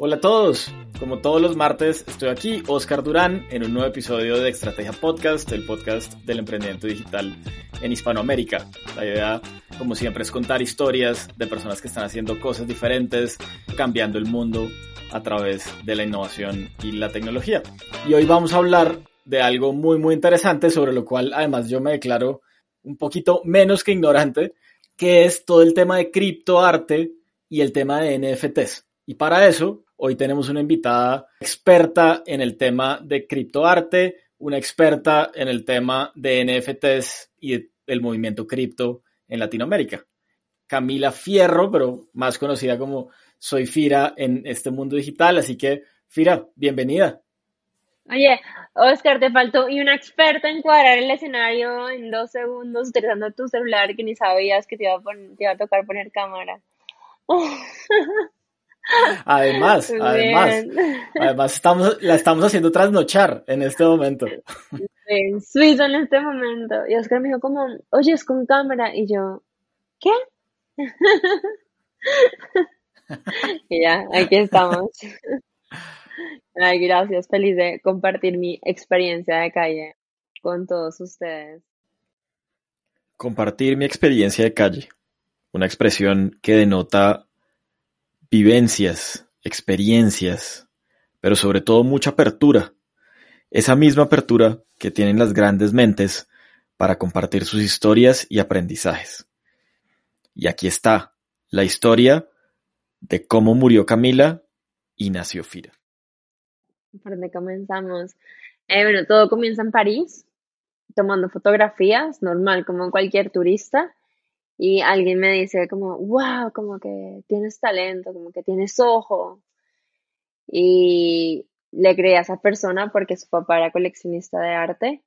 Hola a todos, como todos los martes estoy aquí, Oscar Durán, en un nuevo episodio de Estrategia Podcast, el podcast del emprendimiento digital en Hispanoamérica. La idea, como siempre, es contar historias de personas que están haciendo cosas diferentes, cambiando el mundo a través de la innovación y la tecnología. Y hoy vamos a hablar de algo muy, muy interesante, sobre lo cual además yo me declaro un poquito menos que ignorante, que es todo el tema de criptoarte y el tema de NFTs. Y para eso Hoy tenemos una invitada experta en el tema de criptoarte, una experta en el tema de NFTs y el movimiento cripto en Latinoamérica. Camila Fierro, pero más conocida como Soy Fira en este mundo digital. Así que, Fira, bienvenida. Oye, Oscar, te faltó y una experta en cuadrar el escenario en dos segundos utilizando tu celular que ni sabías que te iba a, te iba a tocar poner cámara. Además, además, además estamos, la estamos haciendo trasnochar en este momento. En Suiza en este momento. Y Oscar me dijo como, oye, es con cámara. Y yo, ¿qué? y ya, aquí estamos. Ay, gracias, feliz de compartir mi experiencia de calle con todos ustedes. Compartir mi experiencia de calle, una expresión que denota vivencias, experiencias, pero sobre todo mucha apertura. Esa misma apertura que tienen las grandes mentes para compartir sus historias y aprendizajes. Y aquí está la historia de cómo murió Camila y nació Fira. ¿Por dónde comenzamos? Eh, bueno, todo comienza en París, tomando fotografías, normal, como cualquier turista y alguien me dice como, wow, como que tienes talento, como que tienes ojo. Y le creí a esa persona porque su papá era coleccionista de arte.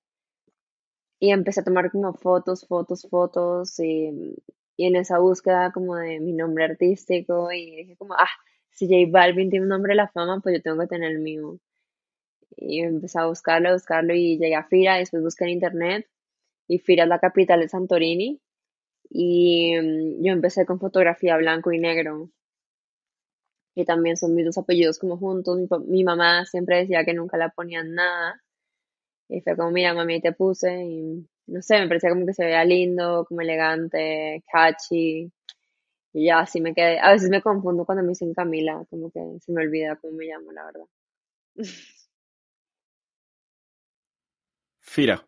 Y empecé a tomar como fotos, fotos, fotos. Y, y en esa búsqueda como de mi nombre artístico. Y dije como, ah, si J Balvin tiene un nombre de la fama, pues yo tengo que tener el mío. Y empecé a buscarlo, a buscarlo y llegué a Fira. Después busqué en internet. Y Fira es la capital de Santorini y mm, yo empecé con fotografía blanco y negro. Y también son mis dos apellidos como juntos. Mi, mamá siempre decía que nunca la ponían nada. Y fue como, mira, mami, te puse. Y no sé, me parecía como que se veía lindo, como elegante, catchy. Y ya así me quedé. A veces me confundo cuando me dicen Camila, como que se me olvida cómo me llamo, la verdad. Fira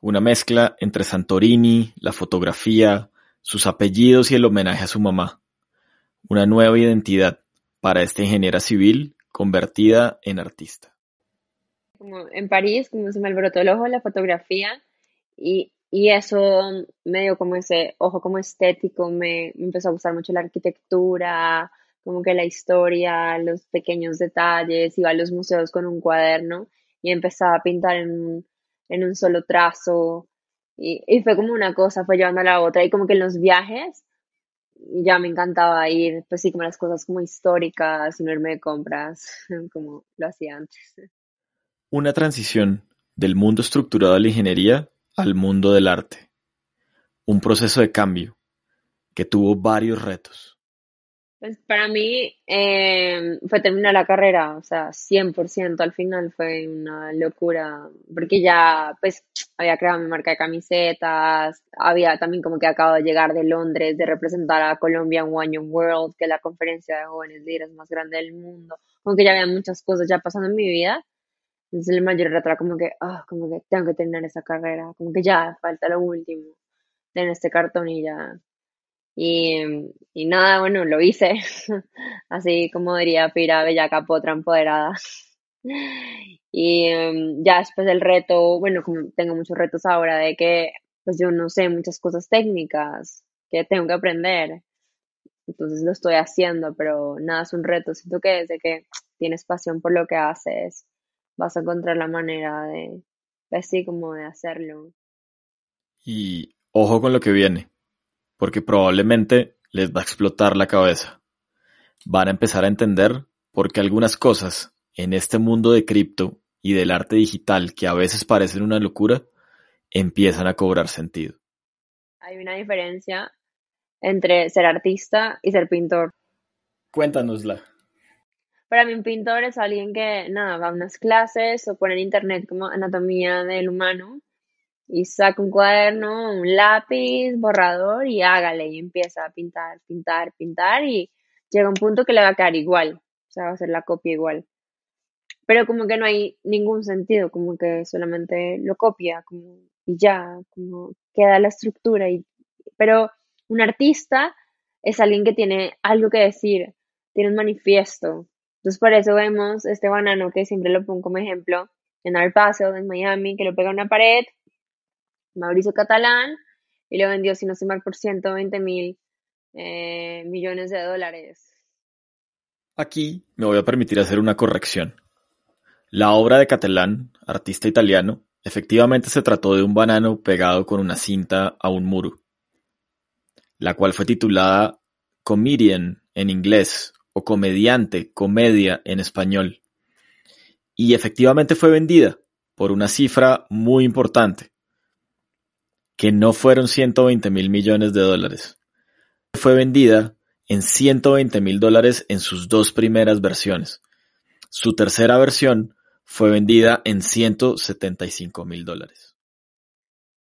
una mezcla entre Santorini, la fotografía, sus apellidos y el homenaje a su mamá. Una nueva identidad para esta ingeniera civil convertida en artista. Como en París, como se me alborotó el ojo la fotografía y, eso me dio como ese ojo como estético, me, me empezó a gustar mucho la arquitectura, como que la historia, los pequeños detalles, iba a los museos con un cuaderno y empezaba a pintar en en un solo trazo. Y, y, fue como una cosa, fue llevando a la otra. Y como que en los viajes ya me encantaba ir, pues sí, como las cosas como históricas y no irme de compras, como lo hacía antes. Una transición del mundo estructurado de la ingeniería al mundo del arte. Un proceso de cambio que tuvo varios retos. Pues para mí eh, fue terminar la carrera, o sea, 100% al final fue una locura, porque ya pues había creado mi marca de camisetas, había también como que acabo de llegar de Londres, de representar a Colombia en One Young World, que es la conferencia de jóvenes líderes más grande del mundo, como que ya había muchas cosas ya pasando en mi vida, entonces el mayor reto era como que, ah, como que tengo que terminar esa carrera, como que ya falta lo último, tener este cartón y ya y, y nada, bueno, lo hice, así como diría Pira Bellaca Potra empoderada. Y em, ya después del reto, bueno, como tengo muchos retos ahora de que pues yo no sé muchas cosas técnicas que tengo que aprender. entonces lo estoy haciendo, pero nada es un reto. Siento que desde que tienes pasión por lo que haces, vas a encontrar la manera de, así como de hacerlo. Y ojo con lo que viene, porque probablemente les va a explotar la cabeza. Van a empezar a entender por qué algunas cosas en este mundo de cripto y del arte digital que a veces parecen una locura, empiezan a cobrar sentido. Hay una diferencia entre ser artista y ser pintor. Cuéntanosla. Para mí un pintor es alguien que, nada, va a unas clases o pone en internet como anatomía del humano y saca un cuaderno, un lápiz, borrador y hágale y empieza a pintar, pintar, pintar y llega un punto que le va a quedar igual, o sea, va a ser la copia igual. Pero como que no hay ningún sentido, como que solamente lo copia y ya, como queda la estructura. Y, pero un artista es alguien que tiene algo que decir, tiene un manifiesto. Entonces por eso vemos este banano que siempre lo pongo como ejemplo en Art en Miami, que lo pega a una pared, Mauricio Catalán, y lo vendió, si no se mal, por 120 mil eh, millones de dólares. Aquí me voy a permitir hacer una corrección. La obra de Catalán, artista italiano, efectivamente se trató de un banano pegado con una cinta a un muro la cual fue titulada Comedian en inglés o Comediante, Comedia en español. Y efectivamente fue vendida por una cifra muy importante, que no fueron 120 mil millones de dólares. Fue vendida en 120 mil dólares en sus dos primeras versiones. Su tercera versión fue vendida en 175 mil dólares.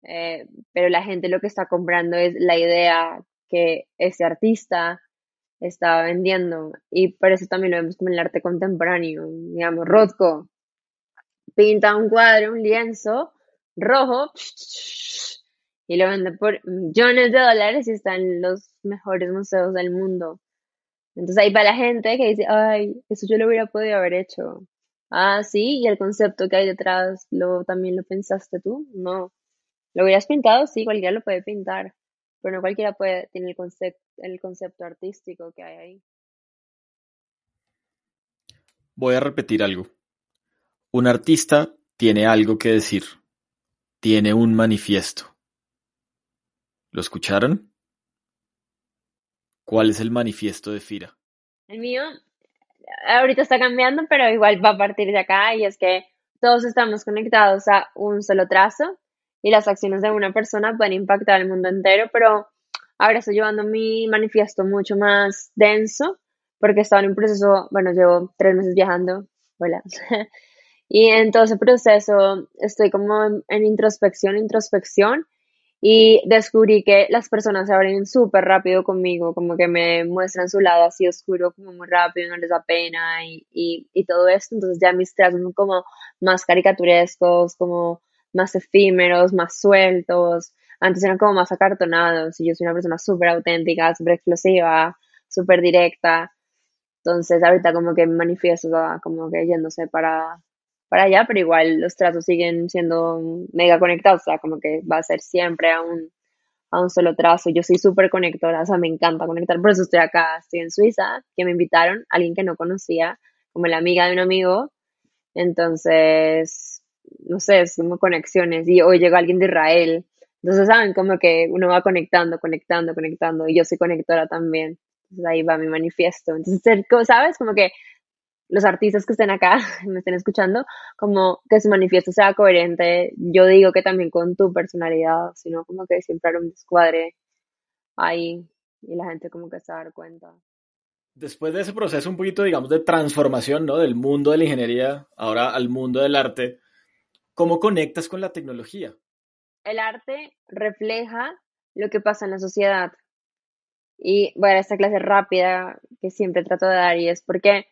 Eh, pero la gente lo que está comprando es la idea que ese artista está vendiendo y por eso también lo vemos como el arte contemporáneo, digamos, Rothko pinta un cuadro, un lienzo rojo y lo vende por millones de dólares y está en los mejores museos del mundo. Entonces ahí va la gente que dice, ay, eso yo lo hubiera podido haber hecho. Ah, sí, y el concepto que hay detrás, ¿lo, ¿también lo pensaste tú? No. ¿Lo hubieras pintado? Sí, cualquiera lo puede pintar, pero no cualquiera puede, tiene el, concepto, el concepto artístico que hay ahí. Voy a repetir algo. Un artista tiene algo que decir. Tiene un manifiesto. ¿Lo escucharon? ¿Cuál es el manifiesto de Fira? El mío ahorita está cambiando, pero igual va a partir de acá y es que todos estamos conectados a un solo trazo y las acciones de una persona pueden impactar el mundo entero, pero ahora estoy llevando mi manifiesto mucho más denso porque estaba en un proceso, bueno, llevo tres meses viajando, hola, y en todo ese proceso estoy como en, introspección, introspección, y descubrí que las personas se abren súper rápido conmigo, como que me muestran su lado así oscuro, como muy rápido, no les da pena y, y, todo esto, entonces ya mis trazos son como más caricaturescos, como más efímeros, más sueltos. Antes eran como más acartonados y yo soy una persona súper auténtica, súper explosiva, súper directa. Entonces ahorita como que manifiesto como que yéndose para, para allá, pero igual los trazos siguen siendo mega conectados, o sea, como que va a ser siempre a un, a un solo trazo. Yo soy súper conectora, o sea, me encanta conectar, por eso estoy acá, estoy en Suiza, que me invitaron, alguien que no conocía, como la amiga de un amigo. Entonces, no sé, es como conexiones, y hoy llega alguien de Israel, entonces saben como que uno va conectando, conectando, conectando, y yo soy conectora también, entonces ahí va mi manifiesto, entonces, ¿sabes? Como que los artistas que estén acá, me estén escuchando, como que su manifiesto sea coherente, yo digo que también con tu personalidad, sino como que siempre hay un descuadre ahí, y la gente como que se va a dar cuenta después de ese proceso un poquito, digamos, de transformación, ¿no? Del mundo de la ingeniería ahora al mundo del arte, ¿Cómo conectas con la tecnología? El arte refleja lo que pasa en la sociedad. Y bueno, esta clase rápida que siempre trato de dar y es porque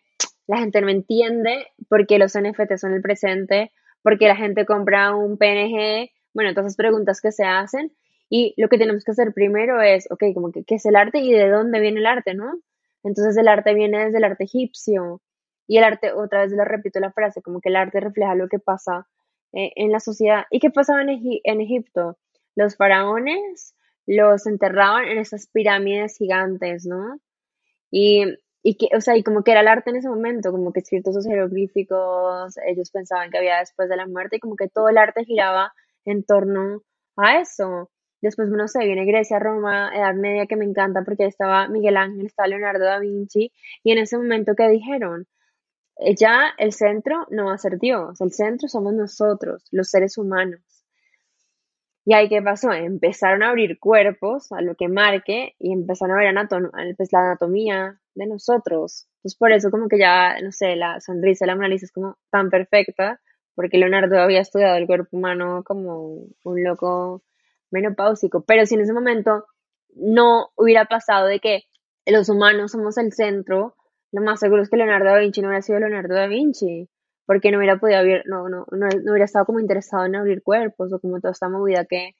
la gente no entiende por qué los NFT son el presente, por qué la gente compra un PNG, bueno, todas esas preguntas que se hacen. Y lo que tenemos que hacer primero es, ok, como que, ¿qué es el arte y de dónde viene el arte, no? Entonces el arte viene desde el arte egipcio. Y el arte, otra vez le repito la frase, como que el arte refleja lo que pasa eh, en la sociedad. ¿Y qué pasaba en, en Egipto? Los faraones los enterraban en esas pirámides gigantes, ¿no? Y, y que, o sea, y como que era el arte en ese momento, como que escritos jeroglíficos, ellos pensaban que había después de la muerte y como que todo el arte giraba en torno a eso. Después, no sé, viene Grecia, Roma, Edad Media, que me encanta porque estaba Miguel Ángel, estaba Leonardo da Vinci, y en ese momento que dijeron, eh, ya el centro no va a ser Dios, el centro somos nosotros, los seres humanos. Y ahí, ¿qué pasó? Empezaron a abrir cuerpos a lo que marque y empezaron a ver pues, la anatomía de nosotros. Entonces, por eso como que ya, no sé, la sonrisa la Mona es como tan perfecta, porque Leonardo había estudiado el cuerpo humano como un loco menopáusico, pero si en ese momento no hubiera pasado de que los humanos somos el centro, lo más seguro es que Leonardo da Vinci no hubiera sido Leonardo da Vinci, porque no hubiera podido abrir, no, no, no, hubiera estado como interesado en abrir cuerpos o como toda esta movida que,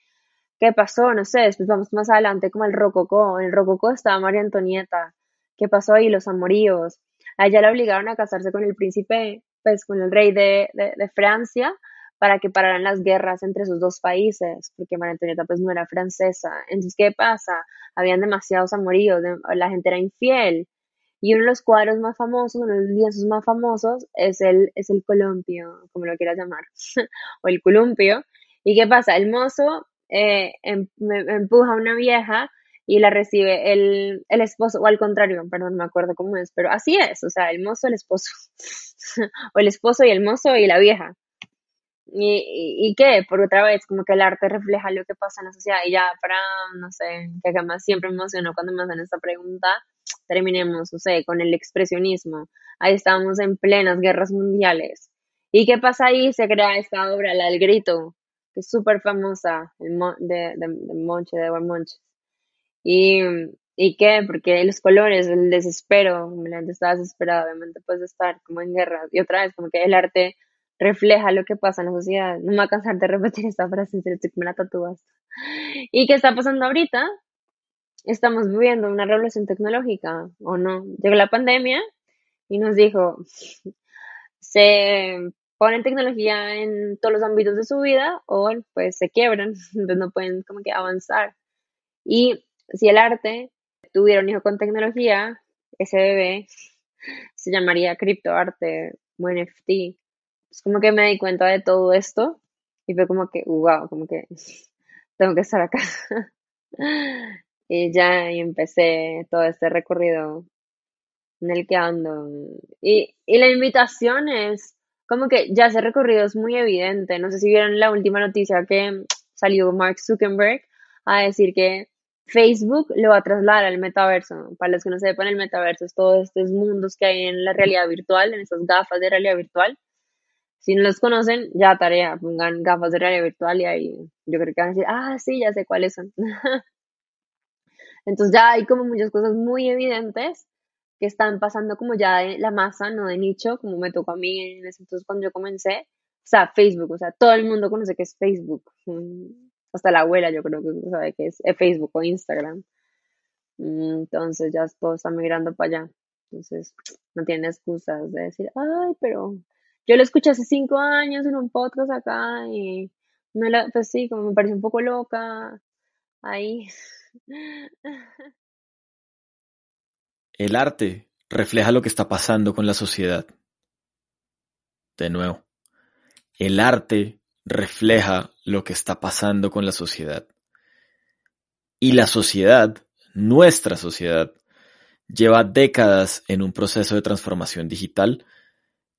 que pasó, no sé, después vamos más adelante como el rococó, en el rococó estaba María Antonieta, ¿qué pasó ahí? Los amoríos, a ella la obligaron a casarse con el príncipe, pues con el rey de, de, Francia, para que pararan las guerras entre esos dos países, porque María Antonieta pues no era francesa. Entonces, ¿qué pasa? Habían demasiados amoríos, la gente era infiel. Y uno de los cuadros más famosos, uno de los lienzos más famosos es el, es el columpio, como lo quieras llamar, o el columpio. ¿Y qué pasa? El mozo eh, em, empuja a una vieja y la recibe el, el, esposo, o al contrario, perdón, no me acuerdo cómo es, pero así es, o sea, el mozo, el esposo, o el esposo y el mozo y la vieja. ¿Y, y, qué? Por otra vez, como que el arte refleja lo que pasa en la sociedad. Y ya para, no sé, que jamás siempre me emocionó cuando me hacen esta pregunta, terminemos, no sé, con el expresionismo. Ahí estamos en plenas guerras mundiales. ¿Y qué pasa ahí? Se crea esta obra, la del grito, que es súper famosa, de, de, de Monche, de Monche. Y, ¿Y qué? Porque los colores, el desespero, la gente está desesperada, obviamente, puedes estar como en guerra. Y otra vez, como que el arte refleja lo que pasa en la sociedad. No me voy a cansar de repetir esta frase, que me la tatúas. ¿Y qué está pasando ahorita? Estamos viviendo una revolución tecnológica, ¿o no? Llegó la pandemia y nos dijo, se ponen tecnología en todos los ámbitos de su vida o pues se quiebran, entonces no pueden como que avanzar. Y si el arte tuviera un hijo con tecnología, ese bebé se llamaría criptoarte o NFT es como que me di cuenta de todo esto y fue como que, wow, como que tengo que estar acá. y ya empecé todo este recorrido en el que ando. Y, y la invitación es como que ya ese recorrido es muy evidente. No sé si vieron la última noticia que salió Mark Zuckerberg a decir que Facebook lo va a trasladar al metaverso. Para los que no sepan, el metaverso es todos estos mundos que hay en la realidad virtual, en esas gafas de realidad virtual. Si no los conocen, ya tarea, pongan gafas de realidad virtual y ahí yo creo que van a decir, ah, sí, ya sé cuáles son. Entonces ya hay como muchas cosas muy evidentes que están pasando como ya de la masa, no de nicho, como me tocó a mí en ese entonces cuando yo comencé. O sea, Facebook, o sea, todo el mundo conoce que es Facebook. Hasta la abuela yo creo que sabe que es Facebook o Instagram. Entonces ya todo está migrando para allá. Entonces no tiene excusas de decir, ay, pero yo lo escuché hace cinco años en un podcast acá y me la, pues sí, como me pareció un poco loca ahí. El arte refleja lo que está pasando con la sociedad. De nuevo, el arte refleja lo que está pasando con la sociedad. Y la sociedad, nuestra sociedad, lleva décadas en un proceso de transformación digital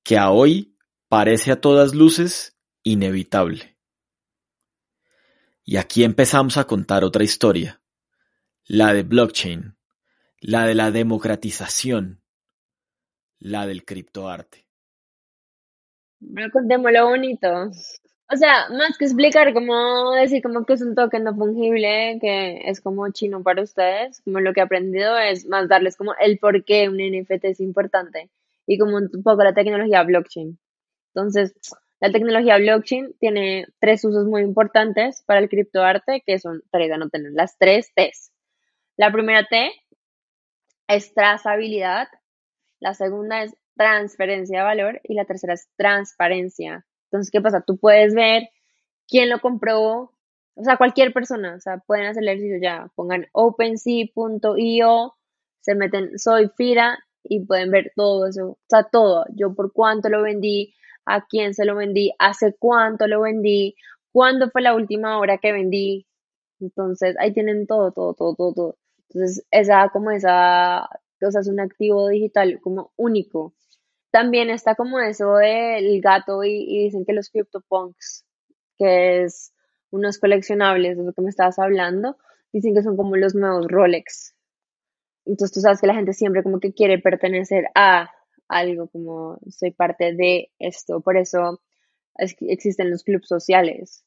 que a hoy parece a todas luces inevitable. Y aquí empezamos a contar otra historia, la de blockchain, la de la democratización, la del criptoarte. Bueno, contemos lo bonito. O sea, más que explicar cómo decir como que es un token no fungible, que es como chino para ustedes, como lo que he aprendido es más darles como el por qué un NFT es importante y como un poco la tecnología blockchain. Entonces, la tecnología blockchain tiene tres usos muy importantes para el criptoarte, que son tres, no tener las tres T's. La primera T es trazabilidad, la segunda es transferencia de valor y la tercera es transparencia. Entonces, ¿qué pasa? Tú puedes ver quién lo compró, o sea, cualquier persona, o sea, pueden hacer el ejercicio ya, pongan OpenSea.io se meten, soy Fira y pueden ver todo eso, o sea, todo, yo por cuánto lo vendí, a quién se lo vendí, hace cuánto lo vendí, cuándo fue la última hora que vendí. Entonces, ahí tienen todo, todo, todo, todo, todo. Entonces, esa, como esa, o sea, es un activo digital como único. También está como eso del gato y, dicen que los CryptoPunks, que es unos coleccionables, de lo que me estabas hablando, dicen que son como los nuevos Rolex. Entonces tú sabes que la gente siempre como que quiere pertenecer a algo, como soy parte de esto. Por eso existen los clubes sociales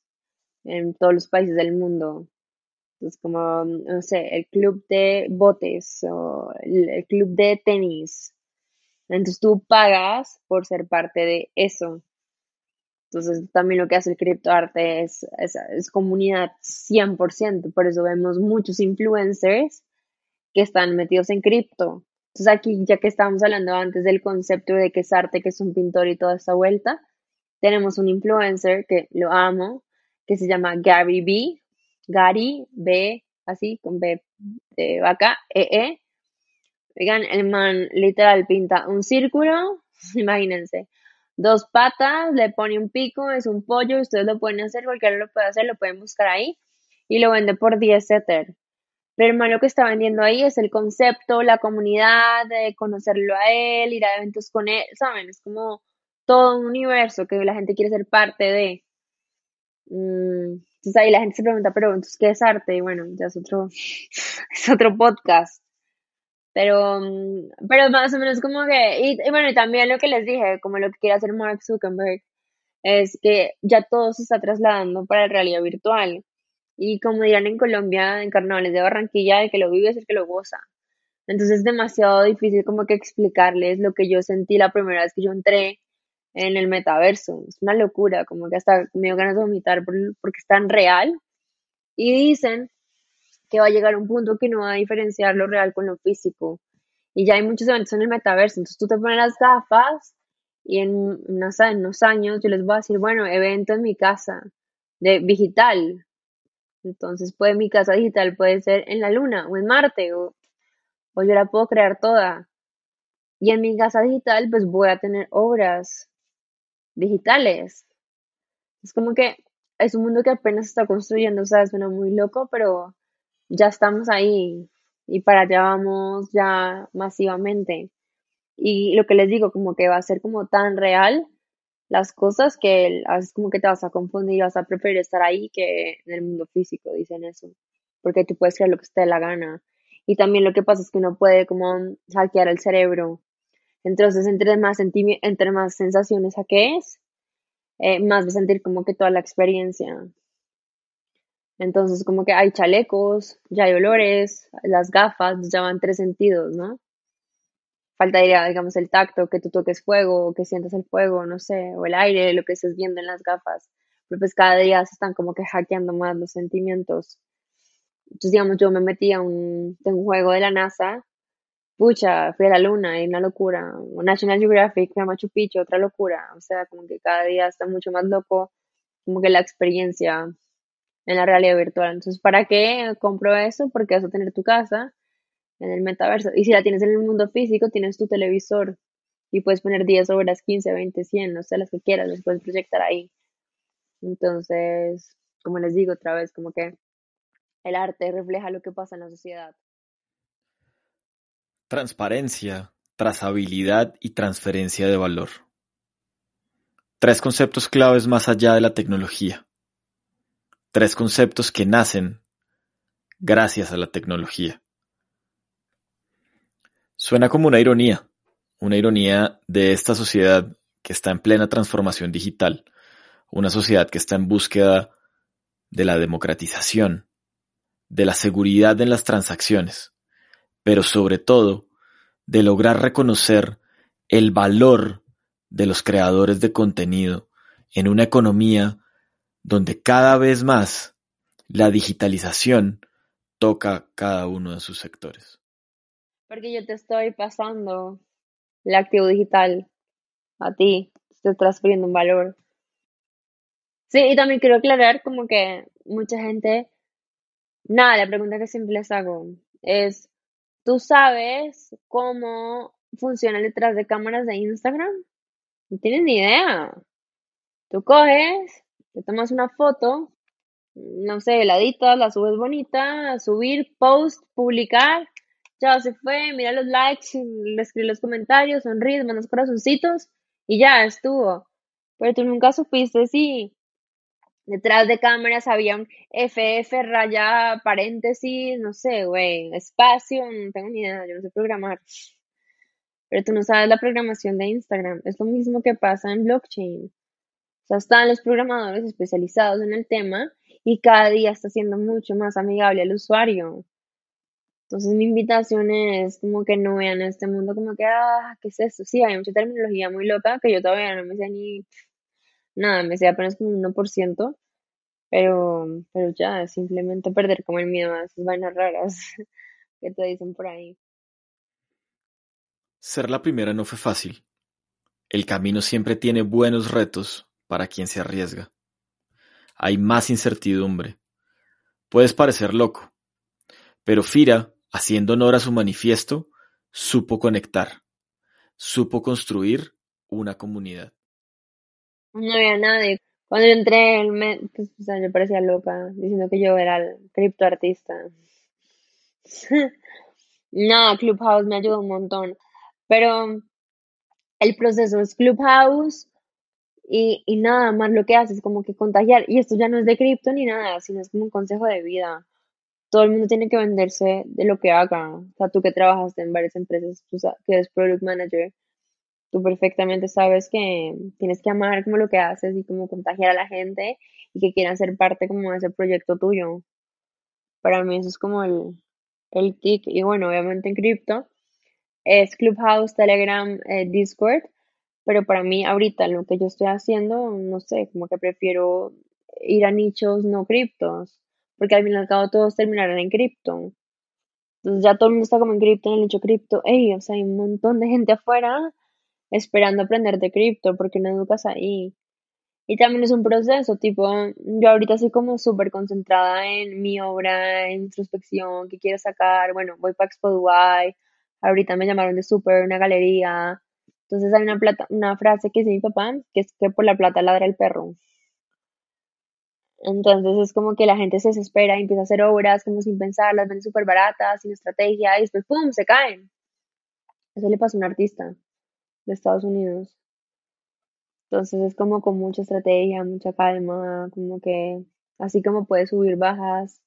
en todos los países del mundo. Entonces como, no sé, el club de botes o el, club de tenis. Entonces tú pagas por ser parte de eso. Entonces también lo que hace el criptoarte es, es, es comunidad 100%. Por eso vemos muchos influencers que están metidos en cripto. Entonces aquí, ya que estábamos hablando antes del concepto de que es arte, que es un pintor y toda esta vuelta, tenemos un influencer que lo amo, que se llama Gary B. Gary B, así, con B de vaca, E, E. Oigan, el man literal pinta un círculo, imagínense, dos patas, le pone un pico, es un pollo, ustedes lo pueden hacer, cualquiera lo puede hacer, lo pueden buscar ahí, y lo vende por 10 Ether. Pero hermano, lo que está vendiendo ahí es el concepto, la comunidad, de conocerlo a él, ir a eventos con él, ¿saben? Es como todo un universo que la gente quiere ser parte de. Mm, entonces ahí la gente se pregunta, pero entonces, ¿qué es arte? Y bueno, ya es otro, es otro podcast. Pero, mm, pero más o menos como que, y, bueno, y también lo que les dije, como lo que quiere hacer Mark Zuckerberg, es que ya todo se está trasladando para la realidad virtual. Y como dirán en Colombia, en carnavales de Barranquilla, el que lo vive es el que lo goza. Entonces es demasiado difícil como que explicarles lo que yo sentí la primera vez que yo entré en el metaverso. Es una locura, como que hasta me dio ganas de vomitar porque es tan real. Y dicen que va a llegar un punto que no va a diferenciar lo real con lo físico. Y ya hay muchos eventos en el metaverso. Entonces tú te pones las gafas y en, unos, años yo les voy a decir, bueno, evento en mi casa de digital, entonces, puede mi casa digital puede ser en la luna o en Marte o, o yo la puedo crear toda. Y en mi casa digital, pues voy a tener obras digitales. Es como que es un mundo que apenas está construyendo, o sea, suena muy loco, pero ya estamos ahí y para allá vamos ya masivamente. Y lo que les digo, como que va a ser como tan real las cosas que a veces como que te vas a confundir vas a preferir estar ahí que en el mundo físico, dicen eso, porque tú puedes crear lo que te dé la gana. Y también lo que pasa es que uno puede como hackear el cerebro. Entonces, entre más, entre más sensaciones hackees, eh, más vas a sentir como que toda la experiencia. Entonces, como que hay chalecos, ya hay olores, las gafas, ya van tres sentidos, ¿no? faltaría, digamos, el tacto, que tú toques fuego, que sientas el fuego, no sé, o el aire, lo que estés viendo en las gafas. Pero pues cada día se están como que hackeando más los sentimientos. Entonces, digamos, yo me metí a un, juego de la NASA, pucha, fui a la luna, y una locura. National Geographic, a Machu Picchu, otra locura. O sea, como que cada día está mucho más loco, como que la experiencia en la realidad virtual. Entonces, ¿para qué compro eso? Porque vas a tener tu casa en el metaverso. Y si la tienes en el mundo físico, tienes tu televisor y puedes poner 10 horas, 15, 20, 100, no sé, las que quieras, las puedes proyectar ahí. Entonces, como les digo otra vez, como que el arte refleja lo que pasa en la sociedad. Transparencia, trazabilidad y transferencia de valor. Tres conceptos claves más allá de la tecnología. Tres conceptos que nacen gracias a la tecnología. Suena como una ironía, una ironía de esta sociedad que está en plena transformación digital, una sociedad que está en búsqueda de la democratización, de la seguridad en las transacciones, pero sobre todo de lograr reconocer el valor de los creadores de contenido en una economía donde cada vez más la digitalización toca cada uno de sus sectores. Porque yo te estoy pasando el activo digital a ti, estoy transfiriendo un valor. Sí, y también quiero aclarar como que mucha gente, nada, la pregunta que siempre les hago es, ¿tú sabes cómo funciona detrás de cámaras de Instagram? No tienes ni idea. Tú coges, te tomas una foto, no sé, la editas, la subes bonita, subir, post, publicar, ya se fue, mira los likes, le escribes los comentarios, sonríes, mandas corazoncitos y ya estuvo. Pero tú nunca supiste si detrás de cámaras había un FF raya paréntesis, no sé, güey, espacio, no tengo ni idea, yo no sé programar. Pero tú no sabes la programación de Instagram. Es lo mismo que pasa en blockchain. Sea, están los programadores especializados en el tema y cada día está siendo mucho más amigable al usuario. Entonces mi invitación es como que no vean este mundo como que, ah, ¿qué es esto? Sí, hay mucha terminología muy loca que yo todavía no me sé ni nada, me sé apenas como un 1%, pero, pero ya, simplemente perder como el miedo a esas vainas raras que te dicen por ahí. Ser la primera no fue fácil. El camino siempre tiene buenos retos para quien se arriesga. Hay más incertidumbre. Puedes parecer loco, pero Fira, haciendo honor a su manifiesto, supo conectar, supo construir una comunidad. No había nadie. Cuando yo entré, pues, o sea, yo parecía loca, diciendo que yo era el criptoartista. no, Clubhouse me ayudó un montón. Pero el proceso es Clubhouse y, nada más lo que hace es como que contagiar. Y esto ya no es de cripto ni nada, sino es como un consejo de vida. Todo el mundo tiene que venderse de lo que haga. O sea, tú que trabajaste en varias empresas, tú que eres product manager, tú perfectamente sabes que tienes que amar como lo que haces y como contagiar a la gente y que quieran ser parte como de ese proyecto tuyo. Para mí eso es como el, el kick. Y bueno, obviamente en cripto es Clubhouse, Telegram, eh, Discord. Pero para mí ahorita lo que yo estoy haciendo, no sé, como que prefiero ir a nichos no criptos. Porque al fin y al cabo todos terminarán en cripto. Entonces ya todo el mundo está como en cripto, en el nicho cripto. Ey, o sea, hay un montón de gente afuera esperando aprender de cripto, porque no educas ahí. Y también es un proceso, tipo, yo ahorita estoy como súper concentrada en mi obra, introspección, que quiero sacar, bueno, voy para Expo Dubai, ahorita me llamaron de súper, una galería, entonces hay una, plata, una frase que dice mi papá, que es que por la plata ladra el perro. Entonces es como que la gente se desespera y empieza a hacer obras como sin pensar, las vende súper baratas, sin estrategia, y después ¡pum! se caen. Eso le pasó a un artista de Estados Unidos. Entonces es como con mucha estrategia, mucha calma, como que así como puedes subir bajas,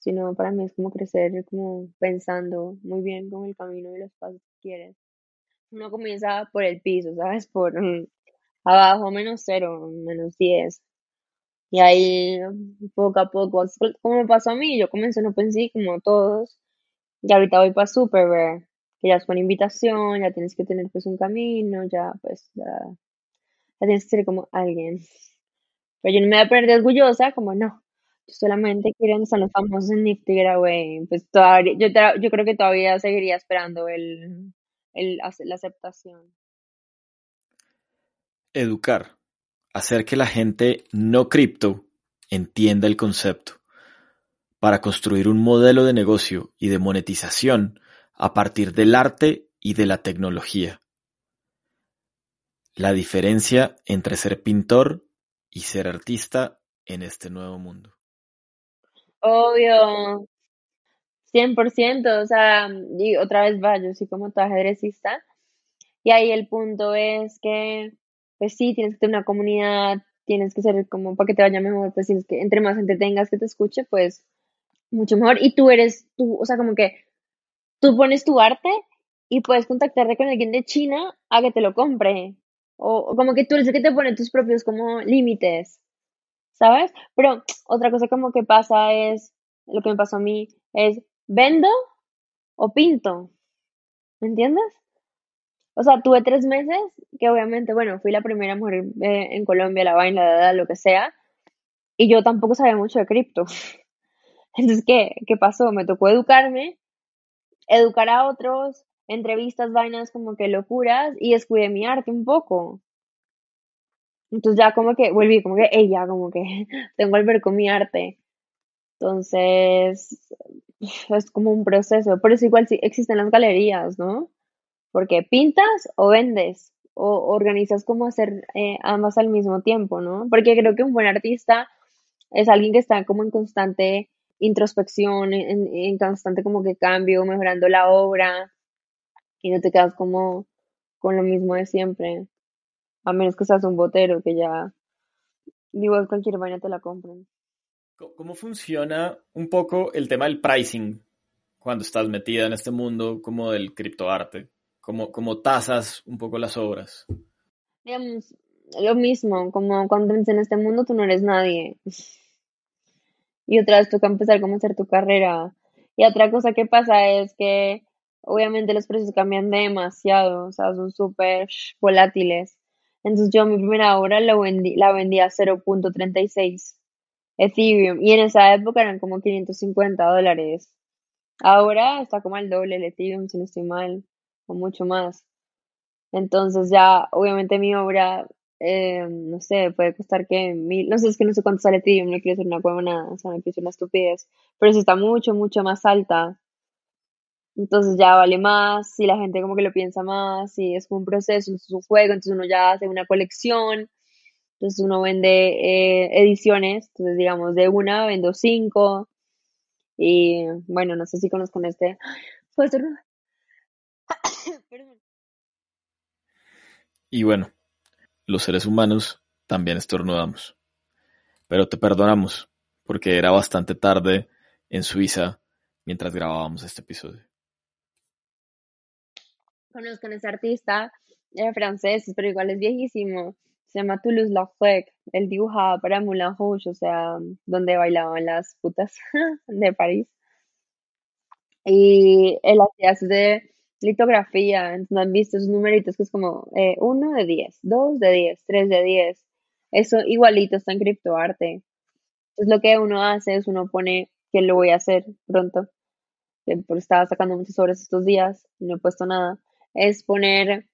sino para mí es como crecer, como pensando muy bien con el camino y los pasos que quieres. Uno comienza por el piso, ¿sabes? Por abajo, menos cero, menos diez. Y ahí poco a poco, como pasó a mí, yo comencé no pensé como todos, y ahorita voy para Super que ya es con invitación, ya tienes que tener pues un camino, ya pues ya, tienes que ser como alguien. Pero yo no me voy a poner de orgullosa, como no, solamente quiero donde están los famosos en Nifty Getaway, pues todavía, yo, yo creo que todavía seguiría esperando el, el, la aceptación. Educar, hacer que la gente no cripto entienda el concepto para construir un modelo de negocio y de monetización a partir del arte y de la tecnología. La diferencia entre ser pintor y ser artista en este nuevo mundo. Obvio, 100%, o sea, y otra vez va, yo soy como tu ajedrecista, y ahí el punto es que, pues sí, tienes que tener una comunidad, tienes que ser como para que te vaya mejor, pues tienes que, entre más gente tengas que te escuche, pues mucho mejor, y tú eres tú, o sea, como que tú pones tu arte y puedes contactarte con alguien de China a que te lo compre. O, como que tú eres el que te pone tus propios como límites, ¿sabes? Pero otra cosa como que pasa es, lo que me pasó a mí, es vendo o pinto. ¿Me entiendes? O sea, tuve tres meses que obviamente, bueno, fui la primera mujer eh, en Colombia, la vaina, la edad, lo que sea, y yo tampoco sabía mucho de cripto. Entonces, ¿qué? ¿Qué pasó? Me tocó educarme educar a otros, entrevistas, vainas como que locuras y descuidé mi arte un poco. Entonces ya como que volví, como que ella, como que tengo que ver con mi arte. Entonces, es como un proceso, pero es igual si existen las galerías, ¿no? Porque pintas o vendes o organizas como hacer eh, ambas al mismo tiempo, ¿no? Porque creo que un buen artista es alguien que está como en constante introspección, en, en constante como que cambio, mejorando la obra y no te quedas como con lo mismo de siempre, a menos que seas un botero que ya, digo, cualquier vaina te la compran. ¿Cómo funciona un poco el tema del pricing cuando estás metida en este mundo como del criptoarte? ¿Cómo, tasas un poco las obras? Digamos, lo mismo, como cuando entras en este mundo tú no eres nadie. Y otra vez toca empezar como hacer tu carrera. Y otra cosa que pasa es que obviamente los precios cambian demasiado, o sea, son súper volátiles. Entonces yo mi primera obra la vendí, la vendí a 0.36 Ethereum y en esa época eran como 550 dólares. Ahora está como al doble el Ethereum, si no estoy mal, o mucho más. Entonces ya, obviamente mi obra, eh, no sé, puede costar que mil, no sé, es que no sé cuánto sale Ethereum, no quiero ser una huevona, o sea, no quiero ser una estupidez, pero si está mucho, mucho más alta. Entonces ya vale más, si la gente como que lo piensa más, si es como un proceso, es un juego, entonces uno ya hace una colección, entonces uno vende eh, ediciones, entonces digamos de una vendo cinco, y bueno, no sé si conozco este. Y bueno, los seres humanos también estornudamos. Pero te perdonamos, porque era bastante tarde en Suiza mientras grabábamos este episodio. Conozco a ese artista, es francés, pero igual es viejísimo. Se llama Toulouse-Lautrec. Él dibujaba para Moulin Rouge, o sea, donde bailaban las putas de París. Y él hacía de litografía, entonces han visto esos numeritos que es como 1 eh, de 10, 2 de 10, 3 de 10. Eso igualito está en criptoarte. Entonces lo que uno hace es uno pone que lo voy a hacer pronto, porque estaba sacando muchas horas estos días y no he puesto nada, es poner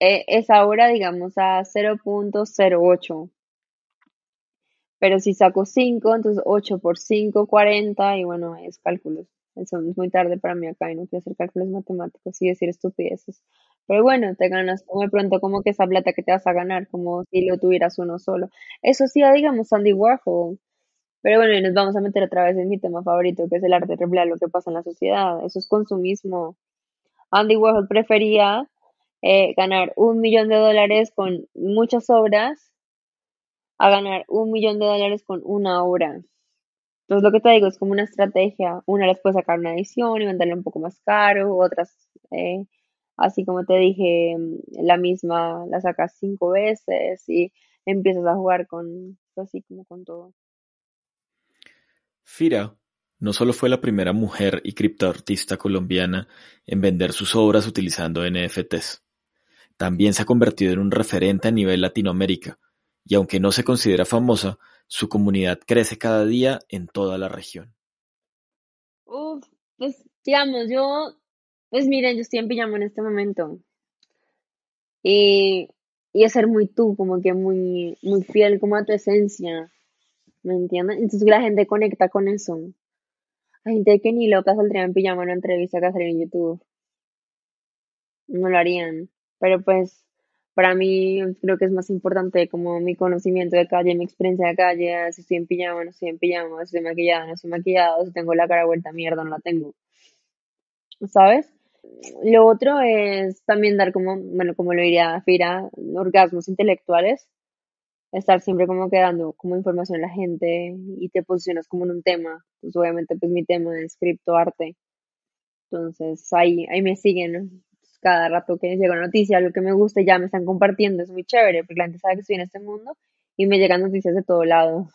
eh, esa hora, digamos, a 0.08. Pero si saco 5, entonces 8 por 5, 40, y bueno, es cálculos. Eso es muy tarde para mí acá y no quiero hacer cálculos matemáticos y decir estupideces. Pero bueno, te ganas muy pronto como que esa plata que te vas a ganar, como si lo tuvieras uno solo. Eso sí, digamos Andy Warhol. Pero bueno, y nos vamos a meter otra vez en mi tema favorito, que es el arte de revelar lo que pasa en la sociedad. Eso es consumismo. Andy Warhol prefería eh, ganar un millón de dólares con muchas obras a ganar un millón de dólares con una obra. Entonces lo que te digo es como una estrategia. Una las puedes sacar una edición y venderla un poco más caro, otras, eh, así como te dije, la misma la sacas cinco veces y empiezas a jugar con, así como con todo. Fira no solo fue la primera mujer y criptoartista colombiana en vender sus obras utilizando NFTs. También se ha convertido en un referente a nivel Latinoamérica, y aunque no se considera famosa, su comunidad crece cada día en toda la región. Uf, pues digamos, yo, pues miren, yo estoy en pijama en este momento. Y, y es ser muy tú, como que muy, muy fiel como a tu esencia. ¿Me entiendes? Entonces la gente conecta con eso. Hay gente que ni loca saldría en pijama en una entrevista que hacer en YouTube. No lo harían. Pero pues para mí creo que es más importante como mi conocimiento de calle, mi experiencia de calle, si estoy en pijama, no estoy en pijama, si estoy maquillada, no estoy maquillada, si tengo la cara vuelta mierda, no la tengo. ¿Sabes? Lo otro es también dar como, bueno, como lo diría Fira, orgasmos intelectuales. Estar siempre como quedando como información a la gente y te posicionas como en un tema. Pues obviamente pues mi tema es criptoarte. Entonces ahí, ahí me siguen cada rato que llega una noticia, lo que me gusta, ya me están compartiendo, es muy chévere, porque la gente sabe que estoy en este mundo y me llegan noticias de todo lado.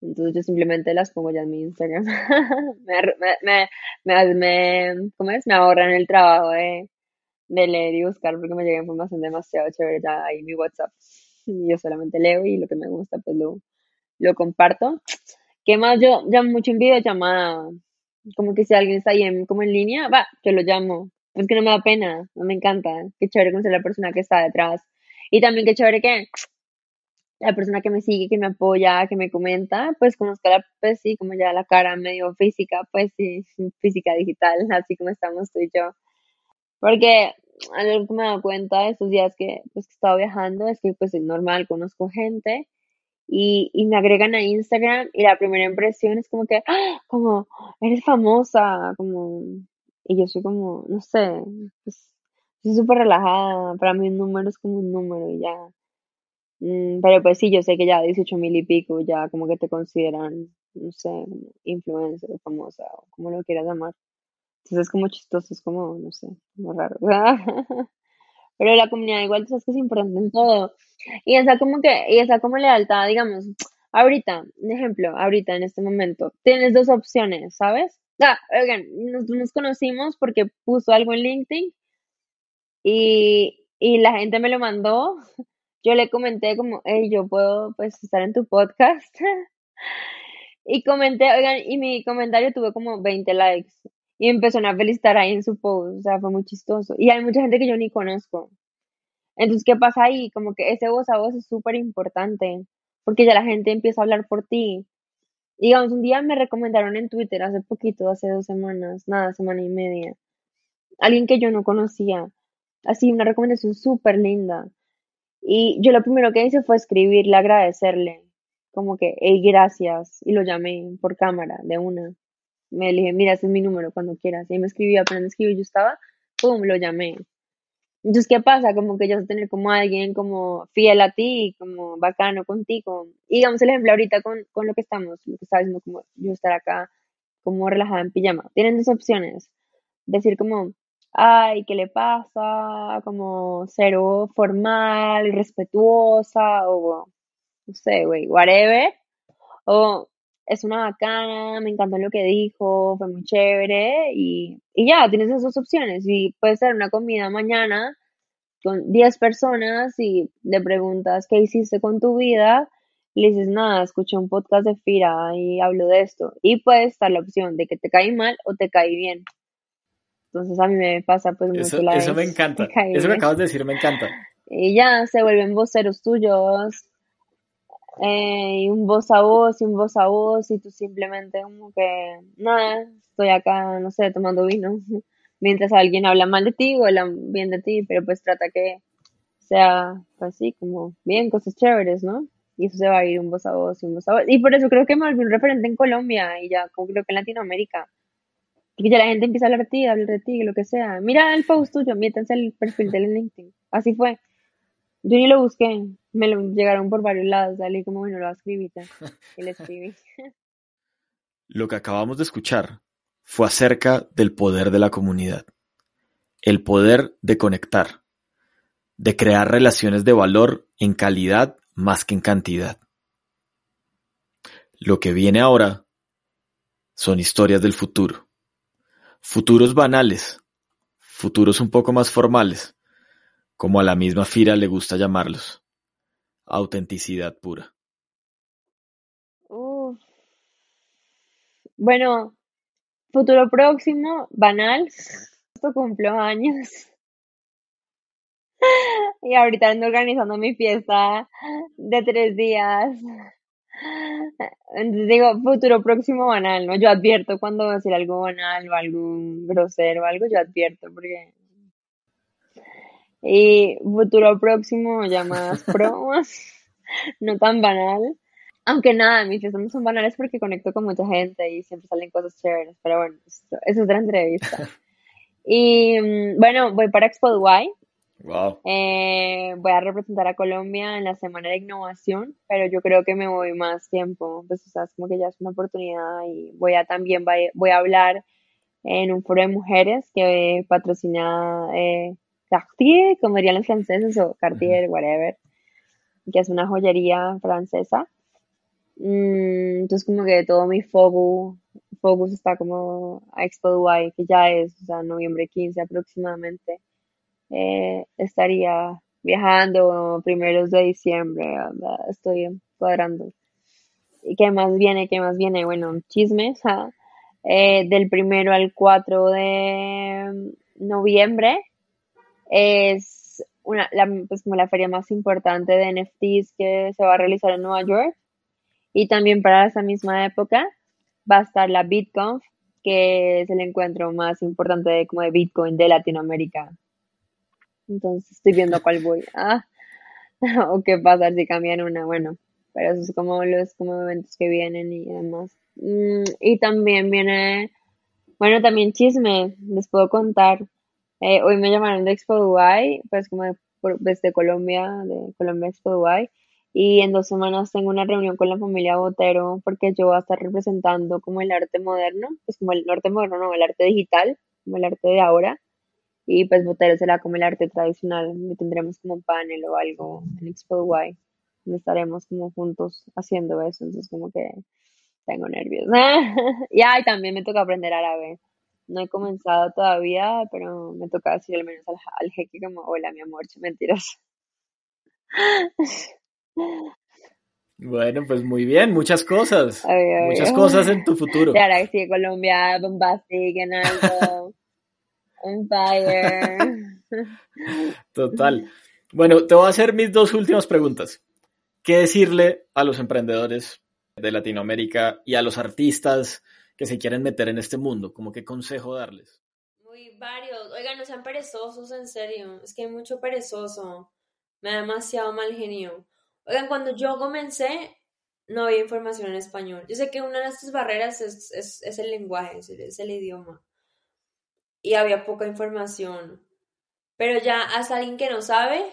Entonces yo simplemente las pongo ya en mi Instagram. me, me, me, ¿cómo es? Me ahorran el trabajo de, de leer y buscar porque me llega información demasiado chévere ya ahí mi WhatsApp. Y yo solamente leo y lo que me gusta pues lo, lo comparto. ¿Qué más? Yo llamo mucho en videollamada. Como que si alguien está ahí en, como en línea, va, yo lo llamo es que no me da pena, no me encanta. Qué chévere conocer a la persona que está detrás. Y también qué chévere que la persona que me sigue, que me apoya, que me comenta, pues conozca, la, pues sí, como ya la cara medio física, pues sí, física digital, así como estamos tú y yo. Porque algo que me he dado cuenta estos días que, pues, que he estado viajando es que pues es normal, conozco gente y, y me agregan a Instagram y la primera impresión es como que, ¡ah! como, eres famosa, como, y yo soy como, no sé, pues, soy súper relajada, para mí un número es como un número y ya. Mm, pero pues sí, yo sé que ya 18 mil y pico, ya como que te consideran, no sé, influencer o famosa o como lo quieras llamar. Entonces es como chistoso, es como, no sé, como raro. Pero la comunidad igual, tú sabes que es importante en todo. Y esa como que, y esa como lealtad, digamos, ahorita, un ejemplo, ahorita en este momento, tienes dos opciones, ¿sabes? Ah, oigan, nos, conocimos porque puso algo en LinkedIn y, y la gente me lo mandó. Yo le comenté como, hey, yo puedo pues estar en tu podcast. y comenté, oigan, y mi comentario tuvo como 20 likes y empezó a felicitar ahí en su post, o sea, fue muy chistoso. Y hay mucha gente que yo ni conozco. Entonces, ¿qué pasa ahí? Como que ese voz a voz es súper importante, porque ya la gente empieza a hablar por ti. Digamos, un día me recomendaron en Twitter hace poquito, hace dos semanas, nada, semana y media, alguien que yo no conocía. Así, una recomendación súper linda. Y yo lo primero que hice fue escribirle, agradecerle, como que, hey, gracias, y lo llamé por cámara de una me dije, mira, ese es mi número cuando quieras. Y me escribió, apenas escribió, yo estaba, pum, lo llamé. Entonces, ¿qué pasa? Como que ya vas a tener como alguien como fiel a ti, como bacano contigo. Y digamos el ejemplo ahorita con, con lo que estamos, lo que está diciendo, como yo estar acá como relajada en pijama. Tienen dos opciones. Decir como, ay, ¿qué le pasa? Como cero formal, respetuosa, o no sé, güey, whatever. O es una bacana, me encantó lo que dijo, fue muy chévere y, y ya, tienes esas dos opciones y puede ser una comida mañana con 10 personas y le preguntas qué hiciste con tu vida, le dices nada, escuché un podcast de Fira y hablo de esto y puede estar la opción de que te cae mal o te cae bien. Entonces a mí me pasa pues mucho la Eso me encanta, eso me acabas de decir, me encanta. Y ya se vuelven voceros tuyos, eh, un voz a voz y un voz a voz y tú simplemente como que, nada, estoy acá, no sé, tomando vino, mientras alguien habla mal de ti o habla bien de ti, pero pues trata que sea pues así, como bien, cosas chéveres, ¿no? Y eso se va a ir un voz a voz y un voz a voz. Y por eso creo que me volví un referente en Colombia y ya como creo que en Latinoamérica. Porque ya la gente empieza a hablar de ti, hablar de ti, lo que sea. Mira el post tuyo, métanse el perfil del LinkedIn. Así fue. Yo ni lo busqué, me lo llegaron por varios lados, salí como, bueno, lo escribí, y le escribí. Lo que acabamos de escuchar fue acerca del poder de la comunidad, el poder de conectar, de crear relaciones de valor en calidad más que en cantidad. Lo que viene ahora son historias del futuro, futuros banales, futuros un poco más formales, como a la misma Fira le gusta llamarlos. Autenticidad pura. Bueno, futuro próximo, banal. Esto cumplo años. Y ahorita ando organizando mi fiesta de tres días. digo, futuro próximo banal, ¿no? Yo advierto cuando va a ser algo banal o algo grosero o algo, yo advierto porque y futuro próximo, llamadas promos, no tan banal. Aunque nada, mis fiestas no son banales porque conecto con mucha gente y siempre salen cosas chéveres, pero bueno, eso, es otra entrevista. y mm, bueno, voy para Expo Dubai. Wow. Eh, voy a representar a Colombia en la Semana de Innovación, pero yo creo que me voy más tiempo, pues o sea, es como que ya es una oportunidad y voy a también, voy a hablar en un foro de mujeres que patrocina eh, Cartier, como dirían los franceses, o Cartier, whatever, que es una joyería francesa. Mm, entonces, como que todo mi focus, focus está como a Expo Dubai, que ya es, o sea, noviembre 15 aproximadamente. Eh, estaría viajando primeros de diciembre, estoy cuadrando. ¿Y qué más viene? ¿Qué más viene? Bueno, chismes. Eh, del primero al 4 de noviembre es una, la, pues como la feria más importante de NFTs que se va a realizar en Nueva York. Y también para esa misma época va a estar la BitConf, que es el encuentro más importante de, como de Bitcoin de Latinoamérica. Entonces estoy viendo cuál voy. Ah, o qué pasa si cambian una. Bueno, pero eso es como los como eventos que vienen y demás. Mm, y también viene, bueno, también chisme, les puedo contar. Eh, hoy me llamaron de Expo Dubai, pues como desde Colombia, de Colombia Expo Dubai. Y en dos semanas tengo una reunión con la familia Botero porque yo voy a estar representando como el arte moderno, pues como el arte moderno, no, el arte digital, como el arte de ahora. Y pues Botero será como el arte tradicional. Y tendremos como un panel o algo en Expo Dubai. Donde estaremos como juntos haciendo eso. Entonces como que tengo nervios. y ay, también me toca aprender árabe. No he comenzado todavía, pero me toca decir al menos al, jeque como, hola mi amor, mentiras. Bueno, pues muy bien, muchas cosas. muchas cosas en tu futuro. Claro sí, Colombia, bombastic, en algo. Empire. Total. Bueno, te voy a hacer mis dos últimas preguntas. ¿Qué decirle a los emprendedores de Latinoamérica y a los artistas que se quieren meter en este mundo? ¿Cómo qué consejo darles? Muy varios. Oigan, no sean perezosos, en serio. Es que hay mucho perezoso. Me da demasiado mal genio. Oigan, cuando yo comencé, no había información en español. Yo sé que una de estas barreras es, es, el lenguaje, es el, idioma. Y había poca información. Pero ya hasta alguien que no sabe,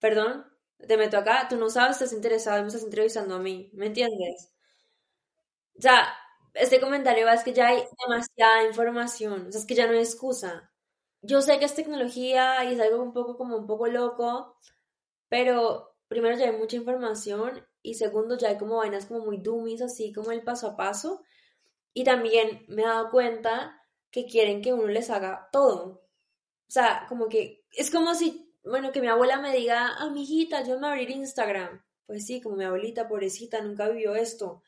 perdón, te meto acá, tú no sabes, estás interesado me estás entrevistando a mí, ¿me entiendes? O sea, este comentario es que ya hay demasiada información, o sea, es que ya no hay excusa. Yo sé que es tecnología y es algo un poco como un poco loco, pero primero ya hay mucha información y segundo ya hay como vainas como muy dummies, así como el paso a paso. Y también me he dado cuenta que quieren que uno les haga todo. O sea, como que es como si, bueno, que mi abuela me diga, ah, yo me abrir Instagram. Pues sí, como mi abuelita, pobrecita, nunca vivió esto.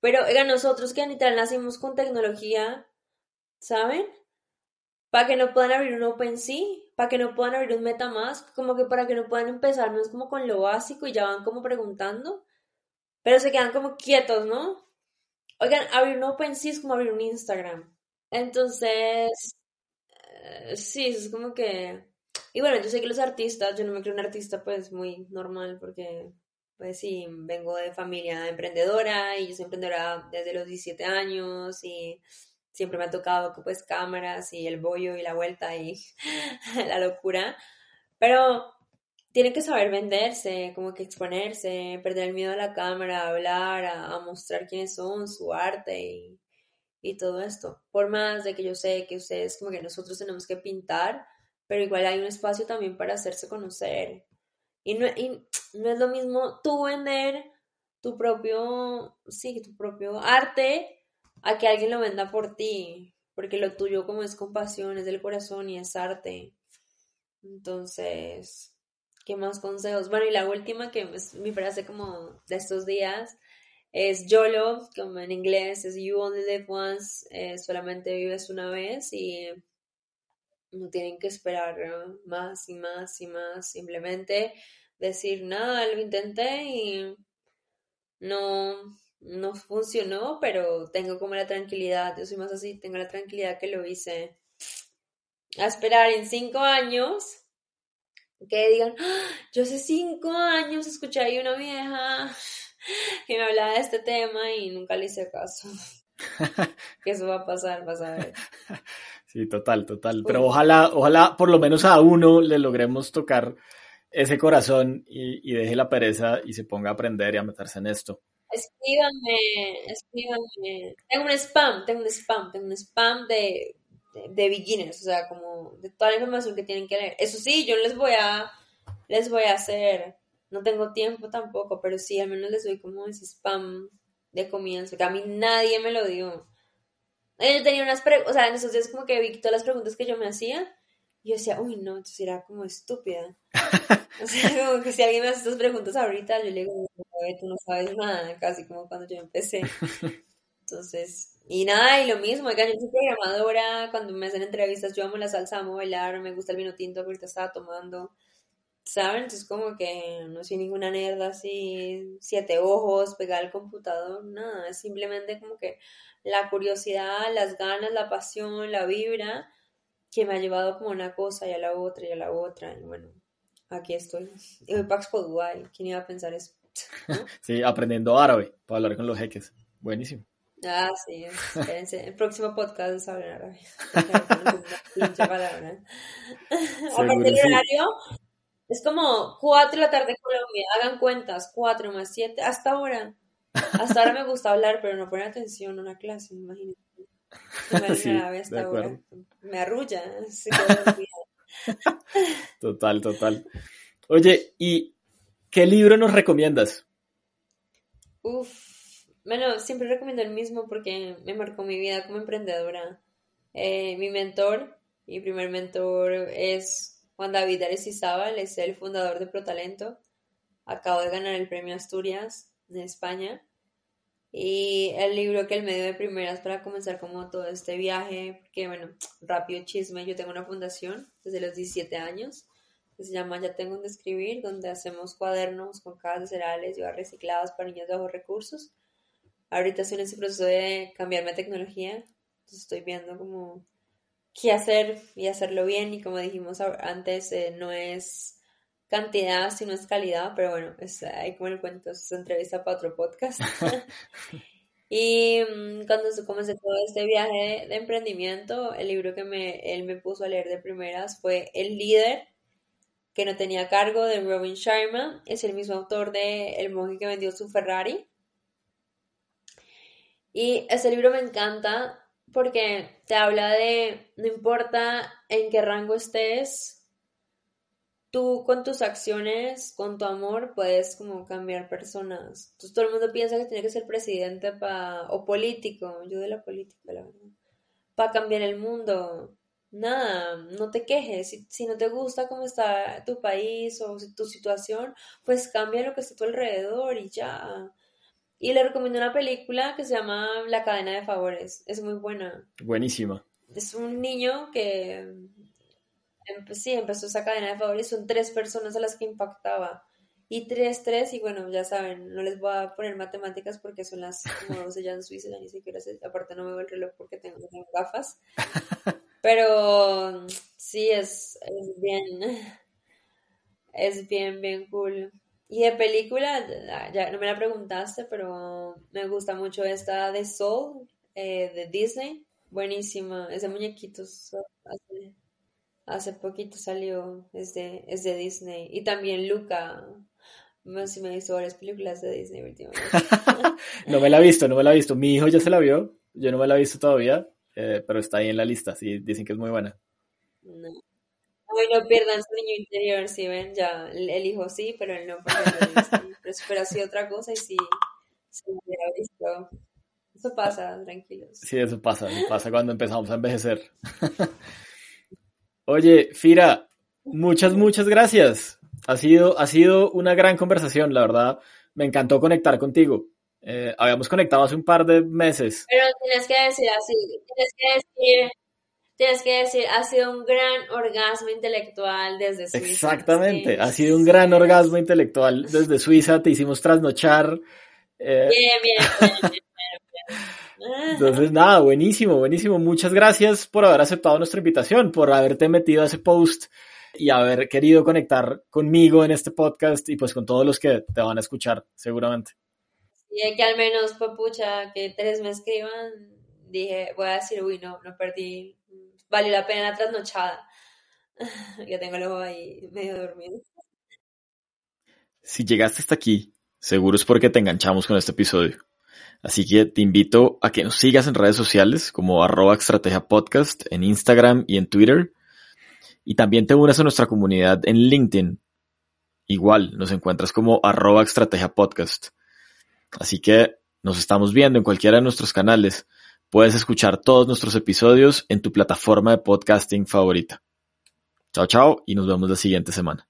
Pero, oiga, nosotros que literal nacimos con tecnología, ¿saben? Para que no puedan abrir un OpenSea, para que no puedan abrir un MetaMask, como que para que no puedan empezar, es como con lo básico y ya van como preguntando, pero se quedan como quietos, ¿no? Oigan, abrir un OpenSea es como abrir un Instagram. Entonces, eh, sí, es como que... Y bueno, yo sé que los artistas, yo no me creo un artista pues muy normal porque pues sí, vengo de familia emprendedora y yo soy emprendedora desde los 17 años y siempre me ha tocado pues cámaras y el bollo y la vuelta y la locura. Pero tiene que saber venderse, como que exponerse, perder el miedo a la cámara, hablar, a, mostrar quiénes son, su arte y, y, todo esto. Por más de que yo sé que ustedes como que nosotros tenemos que pintar, pero igual hay un espacio también para hacerse conocer. Y no, y no es lo mismo tú vender tu propio, sí, tu propio arte a que alguien lo venda por ti, porque lo tuyo como es compasión, es del corazón y es arte. Entonces, ¿qué más consejos? Bueno, y la última que es mi frase como de estos días es YOLO, como en inglés es You Only Live Once, eh, solamente vives una vez y no tienen que esperar más y más y más, simplemente decir nada, lo intenté y no, no funcionó, pero tengo como la tranquilidad, yo soy más así, tengo la tranquilidad que lo hice. A esperar en cinco años que digan, ¡Ah! yo hace cinco años escuché ahí una vieja que me hablaba de este tema y nunca le hice caso. que eso va a pasar, vas a ver. Sí, total, total. Pero ojalá, ojalá por lo menos a uno le logremos tocar ese corazón y, y deje la pereza y se ponga a aprender y a meterse en esto. Escríbanme, escríbanme. Tengo un spam, tengo un spam, tengo un spam de, de, beginners, o sea, como de toda la información que tienen que leer. Eso sí, yo les voy a, les voy a hacer, no tengo tiempo tampoco, pero sí, al menos les doy como ese spam de comienzo, que a mí nadie me lo dio. Yo tenía unas preguntas, o sea, en esos días como que vi todas las preguntas que yo me hacía, y yo decía, uy, no, entonces era como estúpida. o sea, como que si alguien me hace estas preguntas ahorita, yo le digo, tú no sabes nada, casi como cuando yo empecé. Entonces, y nada, y lo mismo, oigan, yo soy programadora, cuando me hacen entrevistas, yo amo la salsa, amo bailar, me gusta el vino tinto que ahorita estaba tomando. ¿saben? Entonces como que no soy ninguna nerd así, siete ojos, pegada al computador, nada, es simplemente como que la curiosidad, las ganas, la pasión, la vibra, que me ha llevado como una cosa y a la otra y a la otra, y bueno, aquí estoy. Y voy para Expo Dubai, ¿quién iba a pensar eso? sí, aprendiendo árabe para hablar con los jeques, buenísimo. Ah, sí, espérense. El próximo podcast es hablar árabe. pinche palabra. Aparte del horario, es como 4 de la tarde en Colombia. Hagan cuentas, 4 más 7, hasta ahora. Hasta ahora me gusta hablar, pero no poner atención a una clase, imagínate. Me, sí, hasta ahora. me arrulla. total, total. Oye, ¿y qué libro nos recomiendas? Uf, bueno, siempre recomiendo el mismo porque me marcó mi vida como emprendedora. Eh, mi mentor, mi primer mentor es Juan David Arecizábal, es el fundador de ProTalento. Acabo de ganar el premio Asturias de España. Y el libro que él me dio de primeras para comenzar como todo este viaje, porque bueno, rápido chisme, yo tengo una fundación desde los 17 años que se llama Ya tengo un de escribir, donde hacemos cuadernos con cajas de cereales y recicladas para niños de bajos recursos ahorita estoy en ese proceso de cambiarme a tecnología, entonces estoy viendo como qué hacer y hacerlo bien y como dijimos antes, eh, no es cantidad, sino es calidad, pero bueno, es, ahí como el cuento, es entrevista para otro podcast. y mm, cuando comencé todo este viaje de, emprendimiento, el libro que me, él me puso a leer de primeras fue El líder que no tenía cargo de Robin Sharma, es el mismo autor de El monje que vendió su Ferrari. Y ese libro me encanta porque te habla de, no importa en qué rango estés, tú con tus acciones, con tu amor, puedes como cambiar personas. Entonces todo el mundo piensa que tiene que ser presidente pa, o político, yo de la política, la verdad, para cambiar el mundo. Nada, no te quejes. Si, si, no te gusta cómo está tu país o tu situación, pues cambia lo que está a tu alrededor y ya. Y le recomiendo una película que se llama La cadena de favores. Es muy buena. Buenísima. Es un niño que sí, empezó esa cadena de favores. Son tres personas a las que impactaba. Y tres, tres, y bueno, ya saben, no les voy a poner matemáticas porque son las como 12 ya en Suiza, ni siquiera sé, aparte no me veo el reloj porque tengo, gafas. Pero sí, es, es bien, es bien, bien cool. Y de película, ya no me la preguntaste, pero me gusta mucho esta de Soul, eh, de Disney. Buenísima, es de muñequitos. Hace, poquito salió, es de, es de Disney. Y también Luca. No sé si me he visto varias películas de Disney últimamente. no me la he visto, no me la he visto. Mi hijo ya se la vio, yo no me la he visto todavía, eh, pero está ahí en la lista, sí, dicen que es muy buena. No. Ay, no pierdan su niño interior, si ven, ya, el hijo sí, pero él no, pero si fuera así otra cosa y sí, se hubiera visto. Eso pasa, tranquilos. Sí, eso pasa, eso pasa cuando empezamos a envejecer. Oye, Fira, muchas, muchas gracias. Ha sido, ha sido una gran conversación, la verdad. Me encantó conectar contigo. Eh, habíamos conectado hace un par de meses. Pero tienes que decir así, tienes que decir tienes que decir, ha sido un gran orgasmo intelectual desde Suiza. Exactamente, ha sido un gran orgasmo intelectual desde Suiza, te hicimos trasnochar. Eh. Bien, bien, bien, bien, Entonces, nada, buenísimo, buenísimo. Muchas gracias por haber aceptado nuestra invitación, por haberte metido a ese post y haber querido conectar conmigo en este podcast y pues con todos los que te van a escuchar, seguramente. Y que al menos, papucha, que tres me escriban, dije, voy a decir, uy, no, no perdí valió la pena la trasnochada. ya tengo el ojo ahí medio dormido. Si llegaste hasta aquí, seguro es porque te enganchamos con este episodio. Así que te invito a que nos sigas en redes sociales como arroba estrategia podcast en Instagram y en Twitter. Y también te unas a nuestra comunidad en LinkedIn. Igual nos encuentras como arroba estrategia podcast. Así que nos estamos viendo en cualquiera de nuestros canales. Puedes escuchar todos nuestros episodios en tu plataforma de podcasting favorita. Chao, chao y nos vemos la siguiente semana.